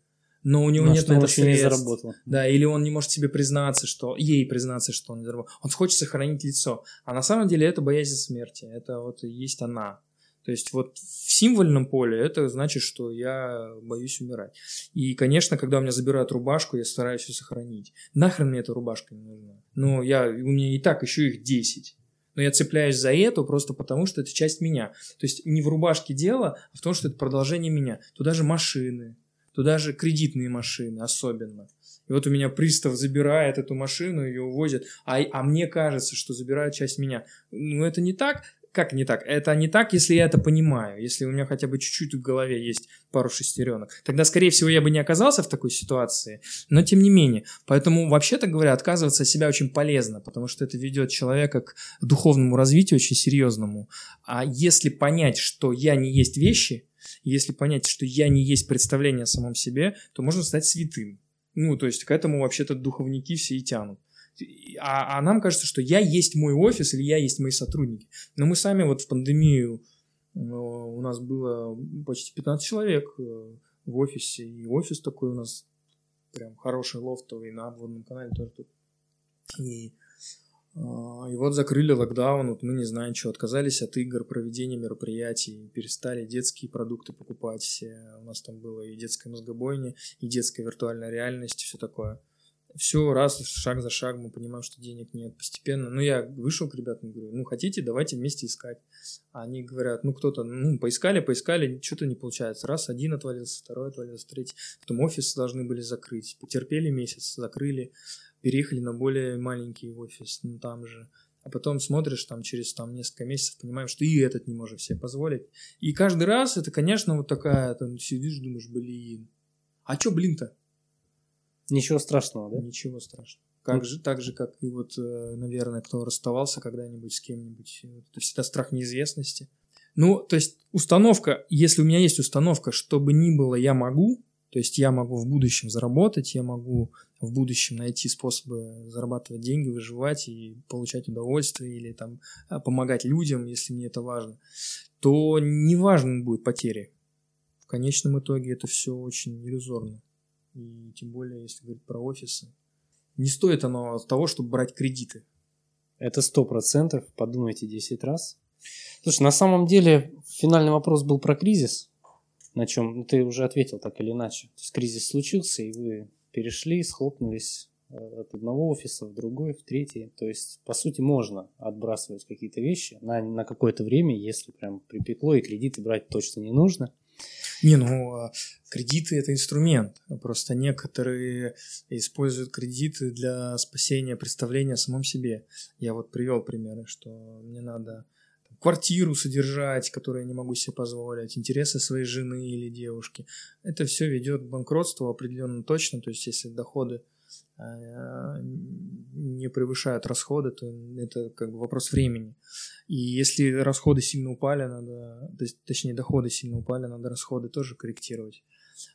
но у него Ну, нет на это еще не средств. заработал. Да, или он не может себе признаться, что ей признаться, что он не заработал. Он хочет сохранить лицо. А на самом деле это боязнь смерти. Это вот и есть она. То есть вот в символьном поле это значит, что я боюсь умирать. И, конечно, когда у меня забирают рубашку, я стараюсь ее сохранить. Нахрен мне эта рубашка не нужна? Ну, я, у меня и так еще их 10. Но я цепляюсь за эту просто потому, что это часть меня. То есть не в рубашке дело, а в том, что это продолжение меня. Туда же машины, туда же кредитные машины особенно. И вот у меня пристав забирает эту машину, ее увозят, а, а мне кажется, что забирает часть меня. Ну, это не так. Как не так? Это не так, если я это понимаю, если у меня хотя бы чуть-чуть в голове есть пару шестеренок. Тогда, скорее всего, я бы не оказался в такой ситуации, но тем не менее. Поэтому, вообще-то говоря, отказываться от себя очень полезно, потому что это ведет человека к духовному развитию очень серьезному. А если понять, что я не есть вещи, если понять, что я не есть представление о самом себе, то можно стать святым. Ну, то есть к этому вообще-то духовники все и тянут. А, а нам кажется, что я есть мой офис или я есть мои сотрудники. Но мы сами вот в пандемию, э, у нас было почти 15 человек э, в офисе, и офис такой у нас прям хороший, лофтовый, на обводном канале тоже тут. И, а, и вот закрыли локдаун, вот мы не знаем, что, отказались от игр, проведения мероприятий, перестали детские продукты покупать. У нас там было и детская мозгобойня, и детская виртуальная реальность, все такое. Все раз, шаг за шагом, мы понимаем, что денег нет постепенно. Ну, я вышел к ребятам, говорю, ну, хотите, давайте вместе искать. А они говорят, ну, кто-то, ну, поискали, поискали, что-то не получается. Раз, один отвалился, второй отвалился, третий. Потом офис должны были закрыть. Потерпели месяц, закрыли, переехали на более маленький офис, ну, там же. а потом смотришь там через там несколько месяцев, понимаешь, что и этот не может себе позволить. И каждый раз это, конечно, вот такая, там сидишь, думаешь, блин, а чё, блин-то? Ничего страшного, да? Ничего страшного. Как же, так же, как и вот, э, наверное, кто расставался когда-нибудь с кем-нибудь. Это всегда страх неизвестности. Ну, то есть установка, если у меня есть установка, что бы ни было, я могу, то есть я могу в будущем заработать, я могу в будущем найти способы зарабатывать деньги, выживать и получать удовольствие или там а, помогать людям, если мне это важно, то не важны будут потери. В конечном итоге это все очень иллюзорно. И тем более, если говорить про офисы. Не стоит оно того, чтобы брать кредиты. Это сто процентов. Подумайте 10 раз. Слушай, на самом деле финальный вопрос был про кризис на чем ну, ты уже ответил так или иначе. То есть кризис случился, и вы перешли, схлопнулись э, от одного офиса в другой, в третий. То есть, по сути, можно отбрасывать какие-то вещи на, на какое-то время, если прям припекло, и кредиты брать точно не нужно. Не, ну, а кредиты – это инструмент. Просто некоторые используют кредиты для спасения представления о самом себе. Я вот привел примеры, что мне надо квартиру содержать, которую я не могу себе позволить, интересы своей жены или девушки. Это все ведет к банкротству определенно точно. То есть, если доходы э, не превышают расходы, то это как бы вопрос времени. И если расходы сильно упали, надо, точнее доходы сильно упали, надо расходы тоже корректировать.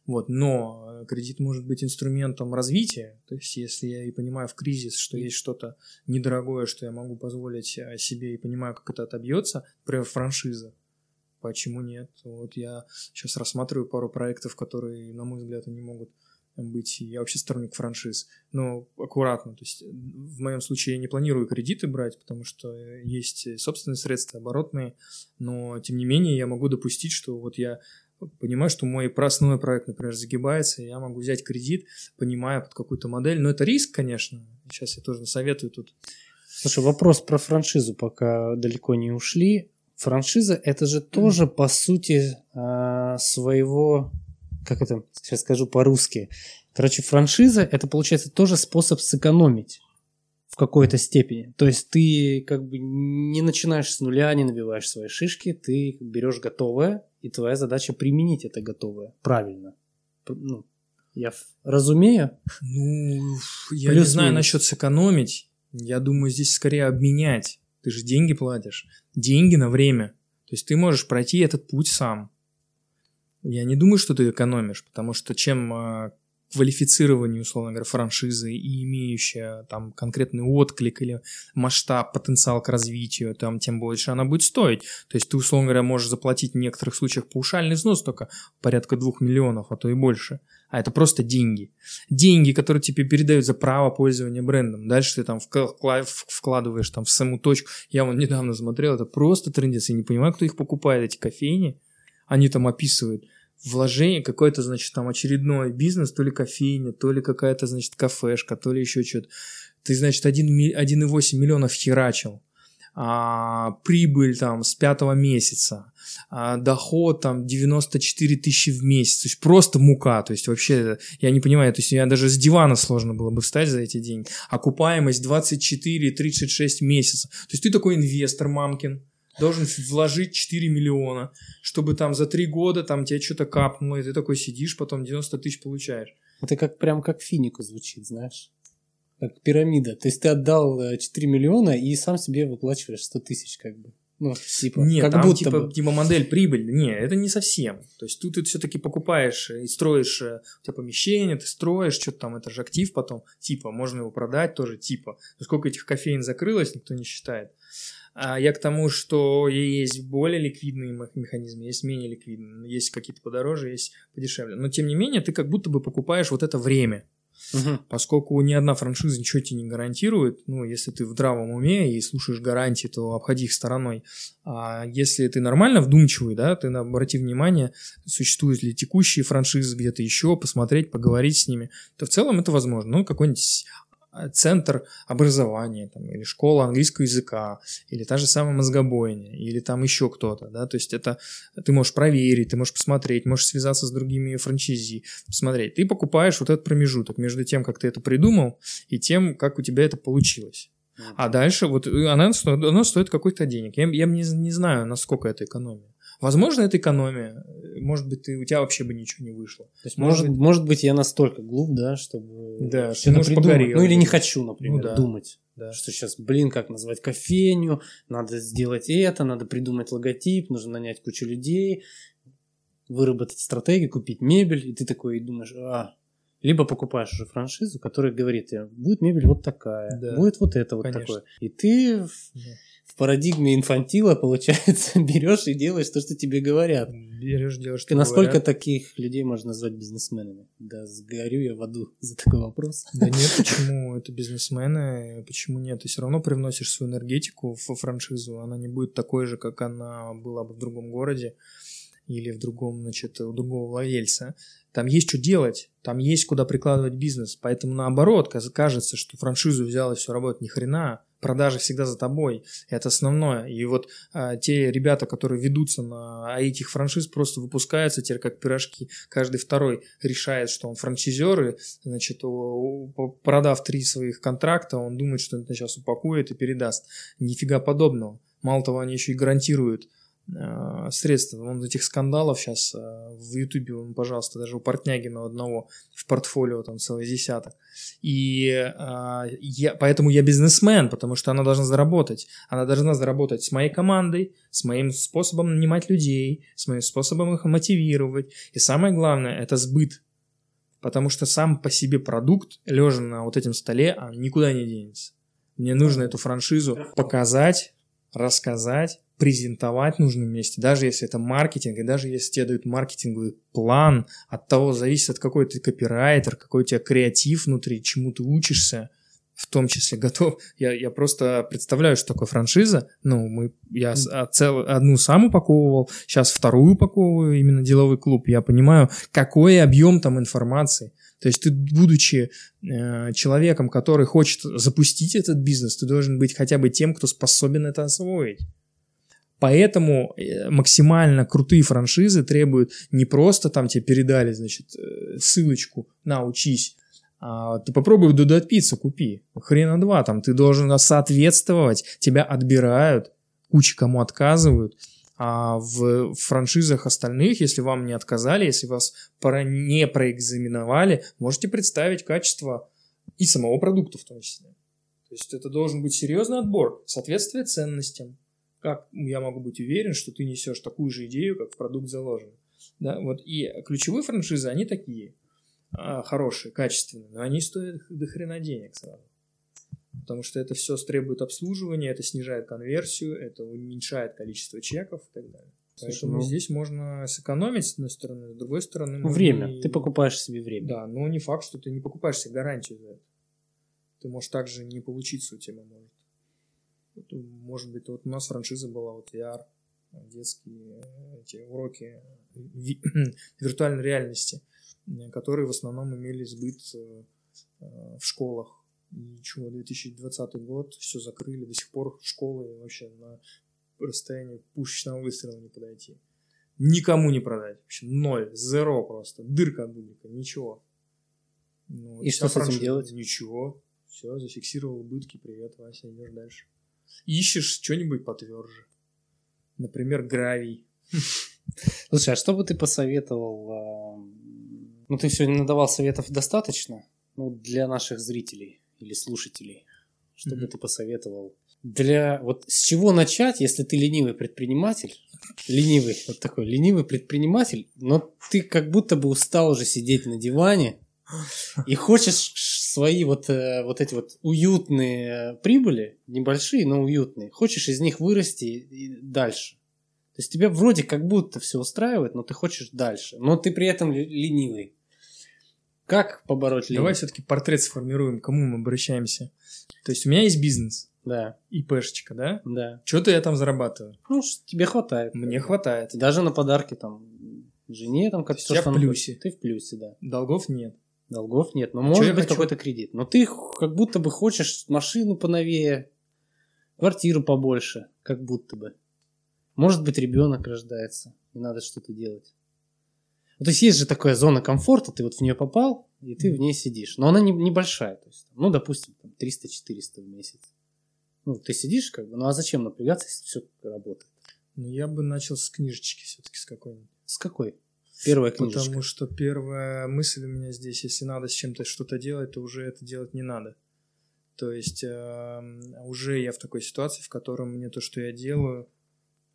Вот, но э, кредит может быть инструментом развития. То есть, если я и понимаю в кризис, что есть что-то недорогое, что я могу позволить э, себе и понимаю, как это отобьется, например, франшиза. Почему нет? Вот я сейчас рассматриваю пару проектов, которые, на мой взгляд, они могут быть. Я вообще сторонник франшиз. Но аккуратно. То есть в моем случае я не планирую кредиты брать, потому что есть собственные средства, оборотные. Но тем не менее я могу допустить, что вот я понимаю, что мой основной проект, например, загибается, я могу взять кредит, понимая под какую-то модель. Но это риск, конечно. Сейчас я тоже советую тут. Слушай, вопрос про франшизу, пока далеко не ушли. Франшиза это же тоже, по сути, а, своего, как это, сейчас скажу по-русски. Короче, франшиза это, получается, тоже способ сэкономить в какой-то степени. То есть ты как бы не начинаешь с нуля, не набиваешь свои шишки, ты берешь готовое, и твоя задача применить это готовое правильно. Ну, я разумею? Ну, я Плюс не знаю минус. насчет сэкономить. Я думаю, здесь скорее обменять. Ты же деньги платишь. Деньги на время. То есть ты можешь пройти этот путь сам. Я не думаю, что ты экономишь, потому что чем а, квалифицированию, условно говоря, франшизы и имеющая там конкретный отклик или масштаб, потенциал к развитию, там тем больше она будет стоить. То есть ты, условно говоря, можешь заплатить в некоторых случаях паушальный взнос только порядка двух миллионов, а то и больше. А это просто деньги. Деньги, которые тебе передают за право пользования брендом. Дальше ты там вкладываешь там в саму точку. Я вот недавно смотрел, это просто трендец. Я не понимаю, кто их покупает, эти кофейни. Они там описывают вложение, какой-то, значит, там очередной бизнес, то ли кофейня, то ли какая-то, значит, кафешка, то ли еще что-то. Ты, значит, 1,8 миллионов херачил. А, прибыль там с пятого месяца, а, доход там 94 тысячи в месяц, то есть просто мука, то есть вообще я не понимаю, то есть я даже с дивана сложно было бы встать за эти деньги, окупаемость 24-36 месяцев, то есть ты такой инвестор, мамкин, должен вложить 4 миллиона, чтобы там за 3 года там тебе что-то капнуло, и ты такой сидишь, потом 90 тысяч получаешь. Это как прям как финику звучит, знаешь? Как пирамида. То есть ты отдал 4 э, миллиона и сам себе выплачиваешь 100 тысяч как бы. Ну, типа, Нет, как там будто типа, бы. типа модель прибыль. Не, это не совсем. То есть тут ты все-таки покупаешь и строишь э, у тебя помещение, ты строишь, что-то там, это же актив потом. Типа, можно его продать тоже, типа. Сколько этих кофеин закрылось, никто не считает. А я к тому, что есть более ликвидные механизмы, есть менее ликвидные, есть какие-то подороже, есть подешевле. Но тем не менее, ты как будто бы покупаешь вот это время. Угу. Поскольку ни одна франшиза ничего тебе не гарантирует, ну, если ты в здравом уме и слушаешь гарантии, то обходи их стороной. А если ты нормально вдумчивый, да, ты обрати внимание, существуют ли текущие франшизы где-то еще, посмотреть, поговорить с ними, то в целом это возможно. Ну, какой-нибудь центр образования, там, или школа английского языка, или та же самая мозгобойня, или там еще кто-то, да, то есть это ты можешь проверить, ты можешь посмотреть, можешь связаться с другими франчайзи, посмотреть. Ты покупаешь вот этот промежуток между тем, как ты это придумал, и тем, как у тебя это получилось. А дальше вот э, она, стоит- она стоит какой-то денег. Я, я не, не знаю, насколько это экономия. Возможно, это экономия. Может быть, ты, у тебя вообще бы ничего не вышло. То есть, Может может, может быть, я настолько глуп, да, чтобы Да, может, придумать. погорел. Ну или не хочу, например, Ну да. думать. Да. Что сейчас, блин, как назвать кофейню, надо сделать это, надо придумать логотип, нужно нанять кучу людей, выработать стратегию, купить мебель, и ты такой думаешь, а, либо покупаешь уже франшизу, которая говорит тебе, будет мебель вот такая, Да. будет вот это вот Конечно. такое. И ты Да. В парадигме инфантила, получается, берешь и делаешь то, что тебе говорят. Берешь, делаешь, И насколько таких людей можно назвать бизнесменами? Да сгорю я в аду за такой вопрос. Да нет, почему? Это бизнесмены, почему нет? Ты все равно привносишь свою энергетику в франшизу, она не будет такой же, как она была бы в другом городе или в другом, значит, у другого владельца. Там есть что делать, там есть куда прикладывать бизнес, поэтому наоборот, кажется, что франшизу взял и все работает ни хрена, продажи всегда за тобой, это основное. И вот а, те ребята, которые ведутся на а этих франшиз, просто выпускаются теперь как пирожки. Каждый второй решает, что он франчайзер, и, значит, продав три своих контракта, он думает, что это сейчас упакует и передаст. Нифига подобного. Мало того, они еще и гарантируют э, средства. Вон этих скандалов сейчас в Ютубе, пожалуйста, даже у Портнягина одного в портфолио там целый десяток. И а, я, поэтому я бизнесмен, потому что она должна заработать. Она должна заработать с моей командой, с моим способом нанимать людей, с моим способом их мотивировать. И самое главное, это сбыт. Потому что сам по себе продукт, лежа на вот этом столе, он никуда не денется. Мне нужно эту франшизу показать, рассказать, презентовать в нужном месте, даже если это маркетинг, и даже если тебе дают маркетинговый план, от того зависит, от какой ты копирайтер, какой у тебя креатив внутри, чему ты учишься, в том числе готов. Я, я просто представляю, что такое франшиза. Ну, мы, я а, цел- одну сам упаковывал, сейчас вторую упаковываю, именно деловой клуб. Я понимаю, какой объем там информации. То есть ты, будучи э, человеком, который хочет запустить этот бизнес, ты должен быть хотя бы тем, кто способен это освоить. Поэтому э, максимально крутые франшизы требуют не просто там тебе передали, значит, э, ссылочку на учись, а ты попробуй Дудат пиццу купи. Хрена два, там ты должен соответствовать, тебя отбирают, куча кому отказывают. А в франшизах остальных, если вам не отказали, если вас пора- не проэкзаменовали, можете представить качество и самого продукта в том числе. То есть это должен быть серьезный отбор, соответствие ценностям. Как я могу быть уверен, что ты несешь такую же идею, как в продукт заложен? Да, вот и ключевые франшизы, они такие а, хорошие, качественные, но они стоят до хрена денег сразу. Потому что это все требует обслуживания, это снижает конверсию, это уменьшает количество чеков и так далее. Слушай, Поэтому ну- здесь можно сэкономить с одной стороны, с другой стороны... Ну, время. и- Ты покупаешь себе время. Да, но не факт, что ты не покупаешь себе гарантию за это. Ты можешь также не получиться у тебя может. Может быть, вот у нас франшиза была вот VR, детские эти уроки ви- виртуальной реальности, которые в основном имели сбыт э, в школах. Ничего, 2020 год, все закрыли, до сих пор школы вообще на расстоянии пушечного выстрела не подойти. Никому не продать. Вообще ноль, зеро просто. Дырка от бублика, ничего. Ну, И что с этим делать? Ничего. Все, зафиксировал убытки, привет, Вася, идешь дальше. Ищешь что-нибудь потверже. Например, гравий. Слушай, а что бы ты посоветовал? а, Ну, ты сегодня надавал советов достаточно ну, для наших зрителей или слушателей. Что бы Мгм. ты посоветовал? Для вот с чего начать, если ты ленивый предприниматель? Ленивый, вот такой ленивый предприниматель, но ты как будто бы устал уже сидеть на диване и хочешь свои вот, э, вот эти вот уютные прибыли, небольшие, но уютные, хочешь из них вырасти и дальше. То есть тебя вроде как будто все устраивает, но ты хочешь дальше. Но ты при этом ле- ленивый. Как побороть лень? Давай все-таки портрет сформируем, к кому мы обращаемся. То есть у меня есть бизнес, Да, ИПшечка, да? да. Что-то я там зарабатываю. Ну, тебе хватает. Мне хватает. Даже на подарки там жене там как есть я в плюсе. Ты в плюсе, да. Долгов нет. Долгов нет. Но А чё может быть хочу? какой-то кредит. Но ты как будто бы хочешь машину поновее, квартиру побольше, как будто бы. Может быть, ребенок рождается, и надо что-то делать. Ну, то есть есть же такая зона комфорта, ты вот в нее попал, и ты в ней сидишь. Но она не, небольшая. То есть, ну, допустим, там 300-400 в месяц. Ну, ты сидишь как бы, ну а зачем напрягаться, если все работает? Ну, я бы начал с книжечки все-таки, с какой-нибудь. С какой? Первая книжечка. Потому что первая мысль у меня здесь, если надо с чем-то что-то делать, то уже это делать не надо. То есть э, уже я в такой ситуации, в котором мне то, что я делаю,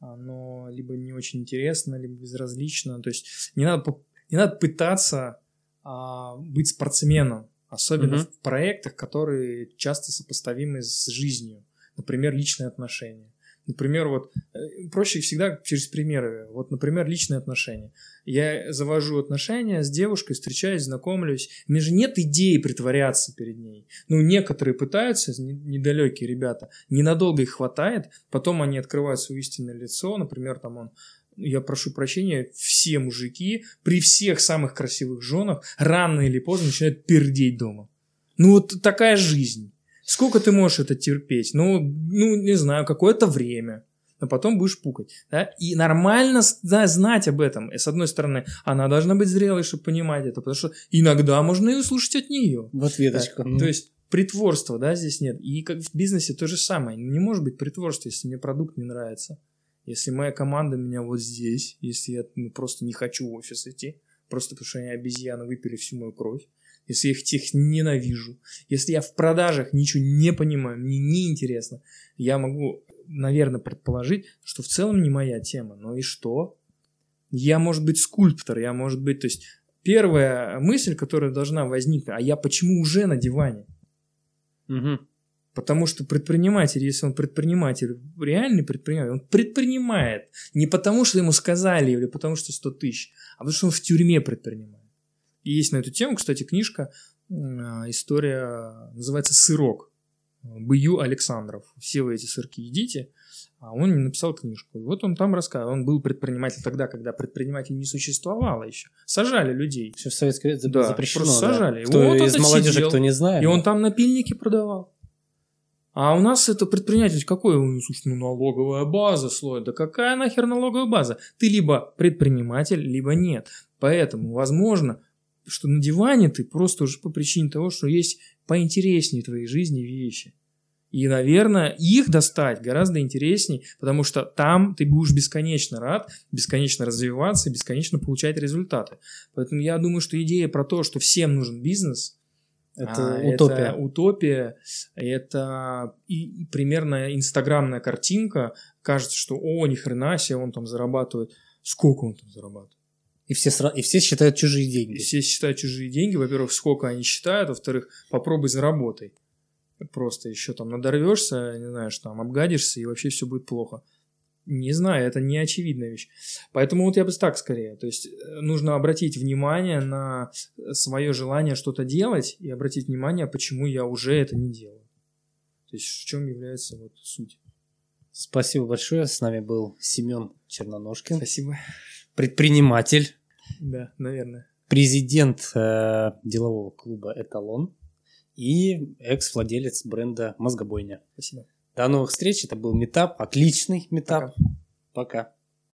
оно либо не очень интересно, либо безразлично. То есть не надо, не надо пытаться а, быть спортсменом, особенно Мгм. в проектах, которые часто сопоставимы с жизнью. Например, личные отношения. Например, вот э, проще всегда через примеры. Вот, например, личные отношения. Я завожу отношения с девушкой, встречаюсь, знакомлюсь. У меня же нет идеи притворяться перед ней. Ну, некоторые пытаются, не- недалекие ребята, ненадолго их хватает, потом они открывают свое истинное лицо, например, там он я прошу прощения, все мужики при всех самых красивых женах рано или поздно начинают пердеть дома. Ну вот такая жизнь. Сколько ты можешь это терпеть? Ну, ну не знаю, какое-то время. Но потом будешь пукать. Да? И нормально да, знать об этом. И с одной стороны, она должна быть зрелой, чтобы понимать это. Потому что иногда можно и услышать от нее. В ответочку. Да, ну. То есть притворства, да, здесь нет. И как в бизнесе то же самое. Не может быть притворства, если мне продукт не нравится. Если моя команда меня вот здесь, если я ну, просто не хочу в офис идти, просто потому что они обезьяны выпили всю мою кровь, если я их тех ненавижу, если я в продажах ничего не понимаю, мне неинтересно, я могу, наверное, предположить, что в целом не моя тема. Ну и что? Я, может быть, скульптор, я, может быть, то есть первая мысль, которая должна возникнуть, а я почему уже на диване? Мгм. Потому что предприниматель, если он предприниматель, реальный предприниматель, он предпринимает не потому, что ему сказали или потому, что 100 тысяч, а потому, что он в тюрьме предпринимает. Есть на эту тему, кстати, книжка, а, история, называется «Сырок». Бою Александров. Все вы эти сырки едите, а он написал книжку. И вот он там рассказывал. Он был предприниматель тогда, когда предприниматель не существовало еще. Сажали людей. Все в Советском Союзе Да, запрещено. просто да. сажали. Кто Вот из молодежи, сидел. кто не знает. И он там напильники продавал. А у нас это предприниматель какой? Ну, Слушай, ну налоговая база слой. Да какая нахер налоговая база? Ты либо предприниматель, либо нет. Поэтому, возможно, что на диване ты просто уже по причине того, что есть поинтереснее твоей жизни вещи. И, наверное, их достать гораздо интереснее, потому что там ты будешь бесконечно рад, бесконечно развиваться, бесконечно получать результаты. Поэтому я думаю, что идея про то, что всем нужен бизнес, Это а, утопия. Это утопия. Это и, и примерно инстаграмная картинка. Кажется, что о, ни хрена себе, он там зарабатывает. Сколько он там зарабатывает? И все, сра- и все считают чужие деньги. И все считают чужие деньги. Во-первых, сколько они считают. Во-вторых, попробуй заработай. Просто еще там надорвешься, не знаешь, там обгадишься, и вообще все будет плохо. Не знаю, это не очевидная вещь. Поэтому вот я бы так скорее. То есть э, нужно обратить внимание на свое желание что-то делать и обратить внимание, почему я уже это не делаю. То есть в чем является вот суть. Спасибо большое. С нами был Семен Черноножкин, Спасибо. предприниматель, Да, наверное. президент э, делового клуба «Эталон» и экс-владелец бренда «Мозгобойня». Спасибо. До новых встреч. Это был метап, отличный метап. Пока. Пока.